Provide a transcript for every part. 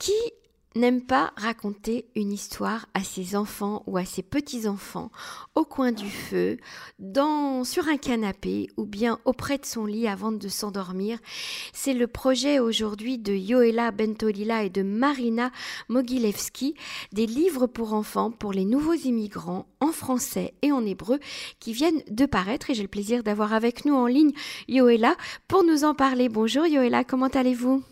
Qui n'aime pas raconter une histoire à ses enfants ou à ses petits-enfants au coin du feu, dans, sur un canapé ou bien auprès de son lit avant de s'endormir? C'est le projet aujourd'hui de Yoela Bentolila et de Marina Mogilevski, des livres pour enfants pour les nouveaux immigrants en français et en hébreu qui viennent de paraître et j'ai le plaisir d'avoir avec nous en ligne Yoela pour nous en parler. Bonjour Yoela, comment allez-vous?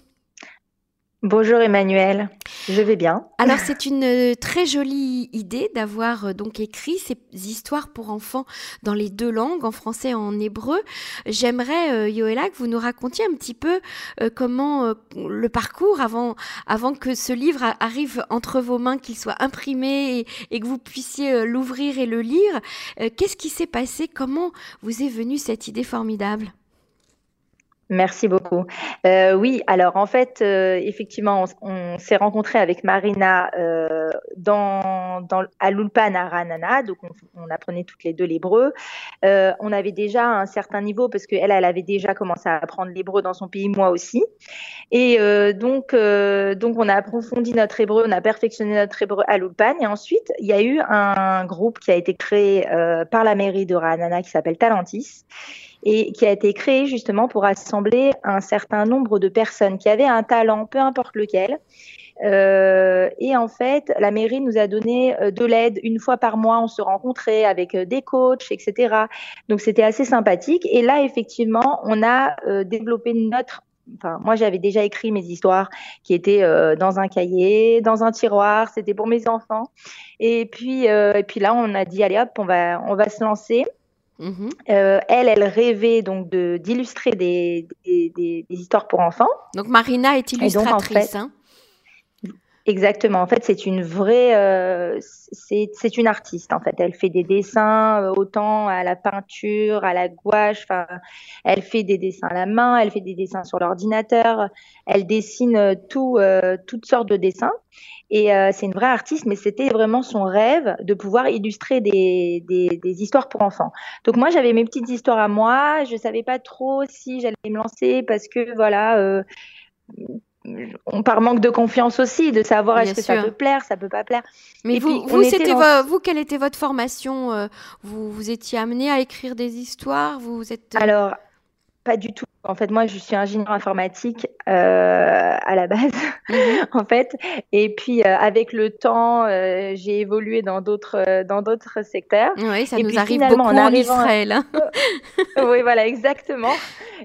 Bonjour Emmanuel, je vais bien. Alors c'est une euh, très jolie idée d'avoir euh, donc écrit ces histoires pour enfants dans les deux langues, en français et en hébreu. J'aimerais euh, Yoela que vous nous racontiez un petit peu comment le parcours avant avant que ce livre arrive entre vos mains, qu'il soit imprimé et, et, que vous puissiez l'ouvrir et le lire. Qu'est-ce qui s'est passé? Comment vous est venue cette idée formidable? Merci beaucoup. Euh, oui, alors en fait, euh, effectivement, on, s'est rencontré avec Marina euh, dans, dans, à l'Ulpan à Ranana, donc on, apprenait toutes les deux l'hébreu. Euh, on avait déjà un certain niveau parce qu'elle, elle avait déjà commencé à apprendre l'hébreu dans son pays, moi aussi. Et euh, donc, donc on a approfondi notre hébreu, on a perfectionné notre hébreu à l'Ulpan. Et ensuite, il y a eu un groupe qui a été créé par la mairie de Ranana qui s'appelle Talentis et qui a été créé justement pour assembler un certain nombre de personnes qui avaient un talent, peu importe lequel. Euh, et en fait, la mairie nous a donné euh, de l'aide une fois par mois. On se rencontrait avec euh, des coachs, etc. Donc c'était assez sympathique. Et là, effectivement, on a euh, développé notre Enfin, moi, j'avais déjà écrit mes histoires qui étaient euh, dans un cahier, dans un tiroir. C'était pour mes enfants. Et puis, et puis là, on a dit allez hop, on va, on va se lancer. Mhm. Euh, elle, elle rêvait donc de d'illustrer des, des, des, histoires pour enfants. Donc Marina est illustratrice. hein Exactement. En fait, c'est une vraie, euh, c'est une artiste. En fait, elle fait des dessins euh, autant à la peinture, à la gouache. Enfin, elle fait des dessins à la main, elle fait des dessins sur l'ordinateur. Elle dessine tout, toutes sortes de dessins. Et euh, c'est une vraie artiste, mais c'était vraiment son rêve de pouvoir illustrer des, des, des histoires pour enfants. Donc moi, j'avais mes petites histoires à moi. Je savais pas trop si j'allais me lancer parce que voilà. Euh, on par manque de confiance aussi, de savoir est-ce que ça peut plaire, ça peut pas plaire. Mais vous, vous, c'était vous, quelle était votre formation euh, vous, vous étiez amené à écrire des histoires Vous êtes alors pas du tout. En fait, moi, je suis ingénieur informatique euh, à la base, mhm. en fait. Et puis, euh, avec le temps, euh, j'ai évolué dans d'autres dans d'autres secteurs. Oui, ça nous arrive beaucoup en, en Israël. Hein. oui, voilà, exactement.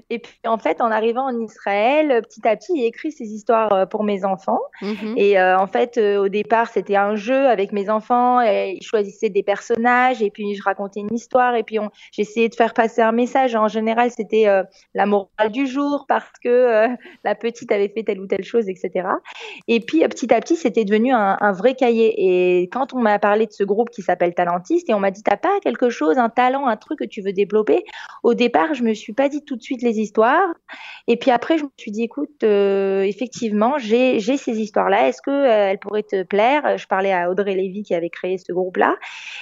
Et puis, en fait, en arrivant en Israël, petit à petit, j'ai écrit ces histoires pour mes enfants. Mhm. Et en fait, au départ, c'était un jeu avec mes enfants. Et ils choisissaient des personnages et puis je racontais une histoire et puis j'essayais de faire passer un message. En général, c'était la du jour parce que euh, la petite avait fait telle ou telle chose, etc. Et puis petit à petit, c'était devenu un, vrai cahier. Et quand on m'a parlé de ce groupe qui s'appelle Talentiste et on m'a dit t'as pas quelque chose, un talent, un truc que tu veux développer, au départ, je me suis pas dit tout de suite les histoires. Et puis après, je me suis dit écoute, euh, effectivement, j'ai ces histoires-là. Est-ce que euh, elles pourraient te plaire? Je parlais à Audrey Lévy qui avait créé ce groupe-là.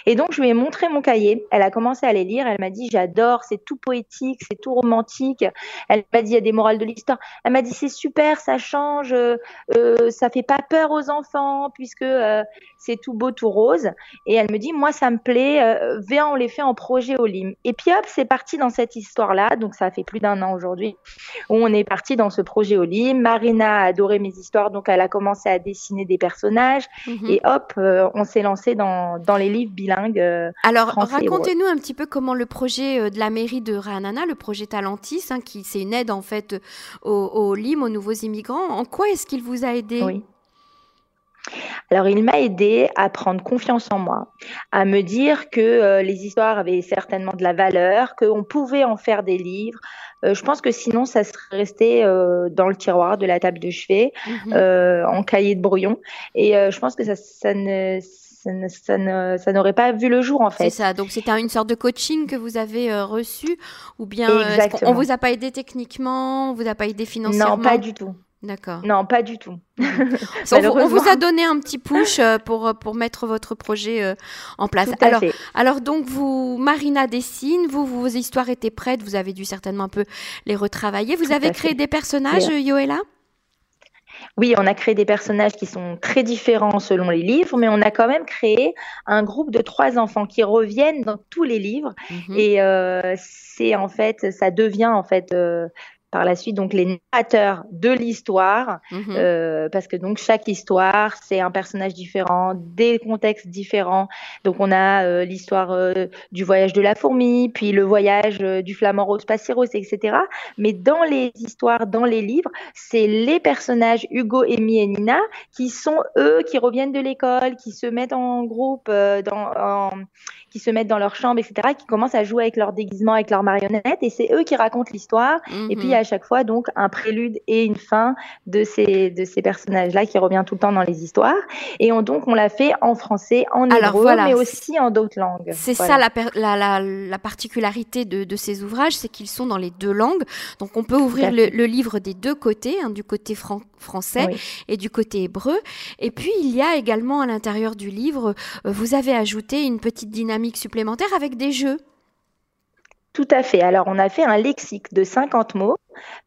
Et donc, je lui ai montré mon cahier. Elle a commencé à les lire. Elle m'a dit j'adore, c'est tout poétique, c'est tout romantique. Elle m'a dit il y a des morales de l'histoire. Elle m'a dit c'est super, ça change, euh, euh, ça fait pas peur aux enfants puisque euh, c'est tout beau, tout rose. Et elle me dit moi ça me plaît, euh, viens on les fait en projet au LIM. Et puis hop c'est parti dans cette histoire là. Donc ça fait plus d'un an aujourd'hui où on est parti dans ce projet au LIM. Marina a adoré mes histoires donc elle a commencé à dessiner des personnages mhm. et hop on s'est lancé dans, dans les livres bilingues. Alors racontez-nous un petit peu comment le projet de la mairie de Ranana, le projet Talentis, hein, qui c'est une aide en fait au, au LIM, aux nouveaux immigrants. En quoi est-ce qu'il vous a aidé? Oui. Alors, il m'a aidé à prendre confiance en moi, à me dire que euh, les histoires avaient certainement de la valeur, qu'on pouvait en faire des livres. Euh, je pense que sinon, ça serait resté euh, dans le tiroir de la table de chevet, mhm. en cahier de brouillon. Et je pense que ça, ça ne ça, n'aurait pas vu le jour en fait. C'est ça, donc c'était une sorte de coaching que vous avez euh, reçu ou bien euh, on, vous a pas aidé techniquement, on vous a pas aidé financièrement? Non, pas du tout. D'accord. Non, pas du tout. on, vous a donné un petit push euh, pour, pour mettre votre projet en place. alors, alors, donc, vous, Marina dessine, vous, vos histoires étaient prêtes, vous avez dû certainement un peu les retravailler. Vous avez créé des personnages, Yoela Oui, on a créé des personnages qui sont très différents selon les livres, mais on a quand même créé un groupe de trois enfants qui reviennent dans tous les livres. Mhm. Et euh, c'est en fait, ça devient en fait euh, par la suite donc les narrateurs de l'histoire, mhm. euh, parce que donc chaque histoire c'est un personnage différent, des contextes différents. Donc on a euh, l'histoire euh, du voyage de la fourmi, puis le voyage du flamant rose Passiros, etc. Mais dans les histoires, dans les livres, c'est les personnages Hugo, Amy et Nina qui sont eux qui reviennent de l'école, qui se mettent en groupe, dans, en, qui se mettent dans leur chambre, etc., qui commencent à jouer avec leur déguisement, avec leurs marionnettes, et c'est eux qui racontent l'histoire. Et puis, mhm. À chaque fois, donc, un prélude et une fin de ces, de ces personnages-là qui revient tout le temps dans les histoires. Et on, donc, on l'a fait en français, en hébreu, mais aussi en d'autres langues. C'est ça la, la, la, particularité de, de ces ouvrages, c'est qu'ils sont dans les deux langues. Donc, on peut ouvrir le, livre des deux côtés, hein, du côté français et du côté hébreu. Et puis, il y a également à l'intérieur du livre, euh, vous avez ajouté une petite dynamique supplémentaire avec des jeux. Tout à fait. Alors, on a fait un lexique de 50 mots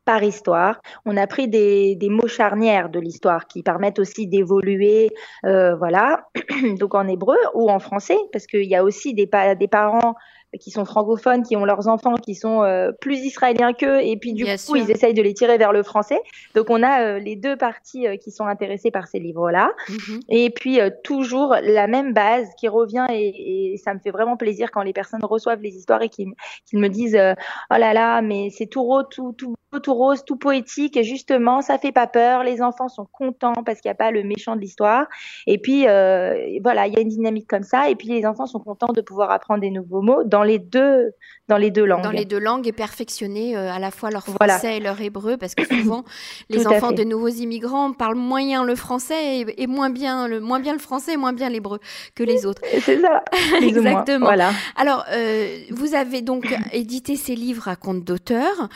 par histoire. On a pris des, mots charnières de l'histoire qui permettent aussi d'évoluer, euh, voilà, donc en hébreu ou en français, parce qu'il y a aussi des, des parents qui sont francophones, qui ont leurs enfants qui sont euh, plus israéliens qu'eux, et puis du coup, ils essayent de les tirer vers le français. Donc, on a euh, les deux parties euh, qui sont intéressées par ces livres-là. Mhm. Et puis, toujours la même base qui revient, et, ça me fait vraiment plaisir quand les personnes reçoivent les histoires et qu'ils me disent Oh là là, mais c'est tout, tout, tout tout rose, tout poétique, et justement, ça fait pas peur. Les enfants sont contents parce qu'il n'y a pas le méchant de l'histoire. Et puis, euh, voilà, il y a une dynamique comme ça. Et puis, les enfants sont contents de pouvoir apprendre des nouveaux mots dans les deux, dans les deux langues. Dans les deux langues et perfectionner euh, à la fois leur français et leur hébreu, parce que souvent, les enfants de nouveaux immigrants parlent moyen le français et, moins bien le moins bien le français et moins bien l'hébreu que les autres. C'est ça. Exactement. Voilà. Alors, euh, vous avez donc édité ces livres à compte d'auteur.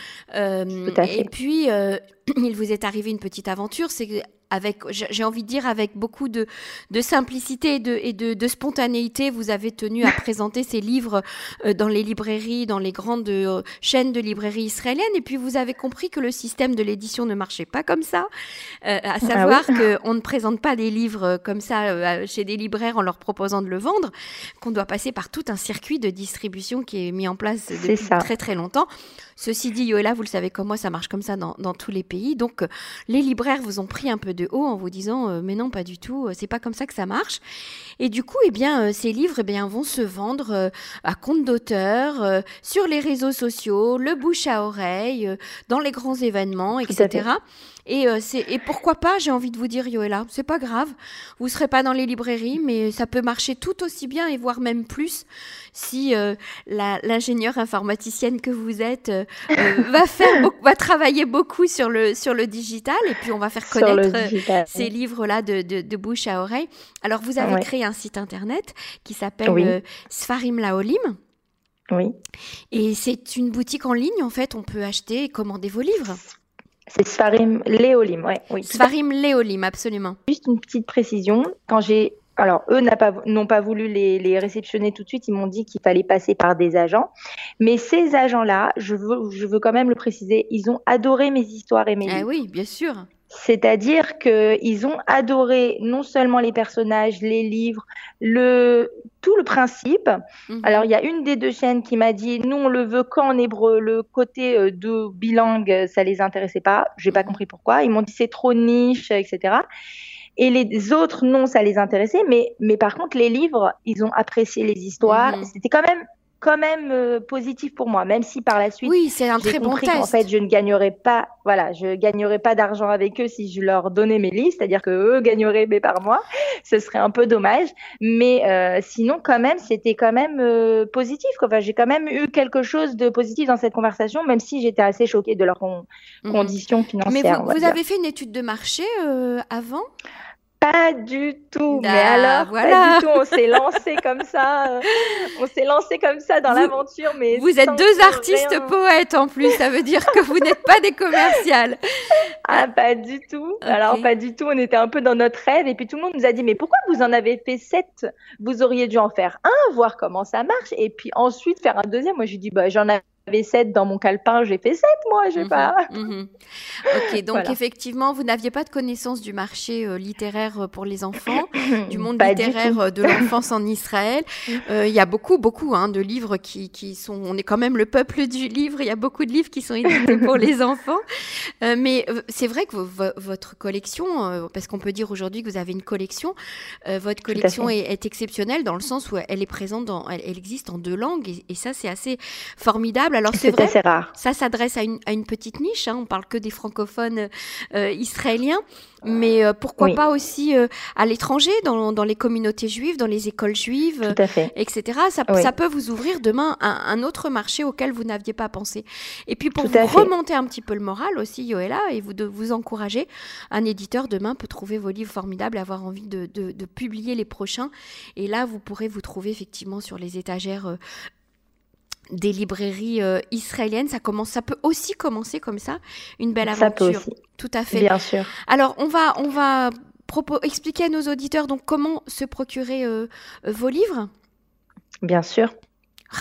Et puis, euh, il vous est arrivé une petite aventure, c'est avec, j'ai envie de dire, avec beaucoup de, de simplicité et, de, et de, de, spontanéité, vous avez tenu à présenter ces livres euh, dans les librairies, dans les grandes euh, chaînes de librairies israéliennes. Et puis, vous avez compris que le système de l'édition ne marchait pas comme ça, à ah savoir qu'on ne présente pas des livres comme ça chez des libraires en leur proposant de le vendre, qu'on doit passer par tout un circuit de distribution qui est mis en place depuis très très longtemps. Ceci dit, Yoela, vous le savez comme moi, ça marche comme ça dans, tous les pays. Donc, euh, les libraires vous ont pris un peu de haut en vous disant, euh, mais non, pas du tout, euh, c'est pas comme ça que ça marche. Et du coup, eh bien, ces livres, eh bien, vont se vendre à compte d'auteur, sur les réseaux sociaux, le bouche à oreille, dans les grands événements, etc. Et, euh, et pourquoi pas, j'ai envie de vous dire, Yoela, c'est pas grave. Vous serez pas dans les librairies, mais ça peut marcher tout aussi bien et voire même plus si euh, l'ingénieure informaticienne que vous êtes euh, va faire, va travailler beaucoup sur le sur le digital et puis on va faire connaître ces livres-là de, de, bouche à oreille. Alors vous avez créé un site internet qui s'appelle Sfarim Laolim. Oui. Et c'est une boutique en ligne, en fait, on peut acheter et commander vos livres. C'est Sfarim Léolim, ouais, oui. Sfarim Léolim, absolument. Juste une petite précision. Quand j'ai. Alors, eux n'ont pas, voulu les, les, réceptionner tout de suite. Ils m'ont dit qu'il fallait passer par des agents. Mais ces agents-là, je veux, je veux quand même le préciser, ils ont adoré mes histoires et mes ah oui, bien sûr. C'est-à-dire qu'ils ont adoré non seulement les personnages, les livres, le, tout le principe. Mhm. Alors, il y a une des deux chaînes qui m'a dit nous, on le veut qu'en hébreu. Le côté euh, de bilingue, ça les intéressait pas. J'ai pas mhm. compris pourquoi. Ils m'ont dit c'est trop niche, etc. Et les autres, non, ça les intéressait. Mais, mais par contre, les livres, ils ont apprécié les histoires. Mhm. C'était quand même quand même euh, positif pour moi, même si par la suite, oui, c'est un très bon test. En fait, je ne gagnerais pas, voilà, je gagnerais pas d'argent avec eux si je leur donnais mes livres, c'est-à-dire que eux gagneraient mais par mois, ce serait un peu dommage. Mais euh, sinon, quand même, c'était quand même euh, positif. Enfin, j'ai quand même eu quelque chose de positif dans cette conversation, même si j'étais assez choquée de leurs mhm. conditions financières. Mais vous, vous avez fait une étude de marché avant? Pas du tout. mais alors, voilà. pas du tout. On s'est lancé comme ça. Euh, on s'est lancé comme ça dans l'aventure. Mais vous êtes deux artistes poètes en plus. Ça veut dire que vous n'êtes pas des commerciales. Ah, pas du tout. Alors, pas du tout. On était un peu dans notre rêve. Et puis tout le monde nous a dit, mais pourquoi vous en avez fait sept? Vous auriez dû en faire un, voir comment ça marche. Et puis ensuite faire un deuxième. Moi, j'ai dit, bah, j'en avais avais 7 dans mon calepin, j'ai fait 7 moi, je sais mhm, pas. Mhm. Ok, donc effectivement, vous n'aviez pas de connaissance du marché euh, littéraire euh, pour les enfants, du monde littéraire euh, de l'enfance en Israël. Il y a beaucoup, beaucoup hein, de livres qui, qui, sont. On est quand même le peuple du livre. Il y a beaucoup de livres qui sont édités pour les enfants. mais c'est vrai que votre collection, parce qu'on peut dire aujourd'hui que vous avez une collection, votre collection est, est, exceptionnelle dans le sens où elle est présente, dans, elle, existe en deux langues et, ça c'est assez formidable. Alors c'est vrai, rare. ça s'adresse à une, à une, petite niche. Hein, on parle que des francophones israéliens. Mais euh, pourquoi pas aussi euh, à l'étranger, dans, dans, les communautés juives, dans les écoles juives, etc. Ça, ça, peut vous ouvrir demain un, un, autre marché auquel vous n'aviez pas pensé. Et puis pour vous remonter un petit peu le moral aussi, Yoella, et vous de vous encourager, un éditeur demain peut trouver vos livres formidables, avoir envie de, de, de publier les prochains. Et là, vous pourrez vous trouver effectivement sur les étagères euh, des librairies euh, israéliennes. Ça commence, ça peut aussi commencer comme ça, une belle aventure. Tout à fait. Bien sûr. Alors on va, on va expliquer à nos auditeurs donc comment se procurer euh, vos livres. Bien sûr.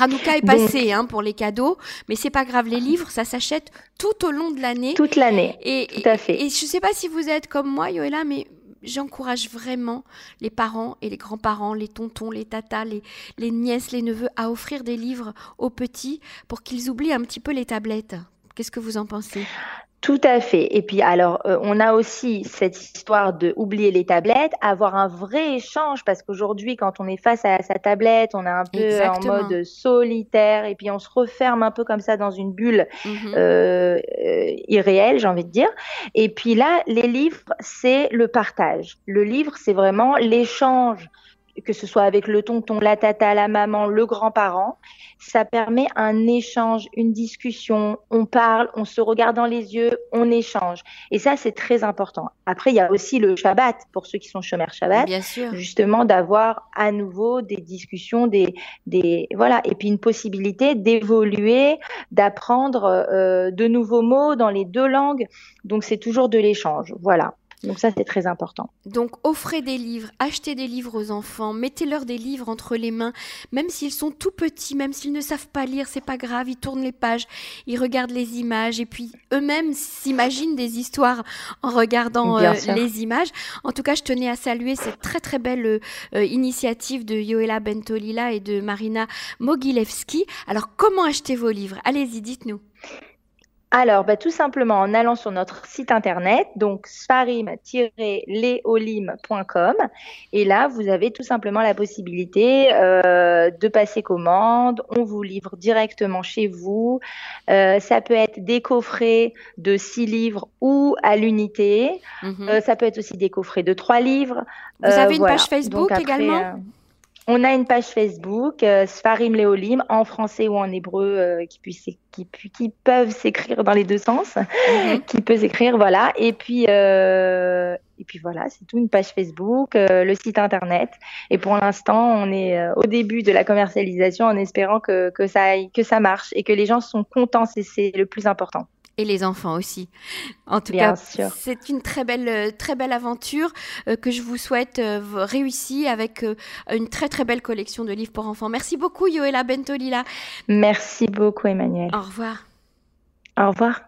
Hanouka est passé hein, pour les cadeaux, mais c'est pas grave, les livres, ça s'achète tout au long de l'année. Toute l'année. Et, tout à fait. Et, je sais pas si vous êtes comme moi, Yoela, mais j'encourage vraiment les parents et les grands-parents, les tontons, les tatas, les, les nièces, les neveux à offrir des livres aux petits pour qu'ils oublient un petit peu les tablettes. Qu'est-ce que vous en pensez? Tout à fait. Et puis alors, euh, on a aussi cette histoire de oublier les tablettes, avoir un vrai échange, parce qu'aujourd'hui, quand on est face à sa tablette, on est un peu en mode solitaire, et puis on se referme un peu comme ça dans une bulle mm-hmm. euh, euh, irréelle, j'ai envie de dire. Et puis là, les livres, c'est le partage. Le livre, c'est vraiment l'échange que ce soit avec le tonton, la tata, la maman, le grand-parent, ça permet un échange, une discussion, on parle, on se regarde dans les yeux, on échange. Et ça, c'est très important. Après, il y a aussi le Shabbat, pour ceux qui sont chômeurs Shabbat, Bien sûr. justement d'avoir à nouveau des discussions, des, des voilà, et puis une possibilité d'évoluer, d'apprendre euh, de nouveaux mots dans les deux langues. Donc, c'est toujours de l'échange. Voilà. Donc ça, c'est très important. Donc offrez des livres, achetez des livres aux enfants, mettez-leur des livres entre les mains, même s'ils sont tout petits, même s'ils ne savent pas lire, c'est pas grave, ils tournent les pages, ils regardent les images et puis eux-mêmes s'imaginent des histoires en regardant euh, les images. En tout cas, je tenais à saluer cette très très belle euh, initiative de Yoela Bentolila et de Marina Mogilevski. Alors comment acheter vos livres? Allez-y, dites-nous. Alors, bah, tout simplement en allant sur notre site internet, donc sfarim-leolim.com. Et là, vous avez tout simplement la possibilité euh, de passer commande. On vous livre directement chez vous. Euh, ça peut être des coffrets de 6 livres ou à l'unité. Mhm. Euh, ça peut être aussi des coffrets de 3 livres. Vous avez une page Facebook également? On a une page Facebook, euh, Sfarim Leolim, en français ou en hébreu, euh, qui, qui, qui, peuvent s'écrire dans les deux sens, mhm. qui peut s'écrire, voilà. Et puis, euh, et puis voilà, c'est tout, une page Facebook, le site internet. Et pour l'instant, on est au début de la commercialisation en espérant que, que, ça, que ça marche et que les gens sont contents, c'est le plus important et les enfants aussi. En tout cas, c'est une très belle, très belle aventure euh, que je vous souhaite euh, réussie avec euh, une très très belle collection de livres pour enfants. Merci beaucoup, Yoela Bentolila. Merci beaucoup, Emmanuel. Au revoir. Au revoir.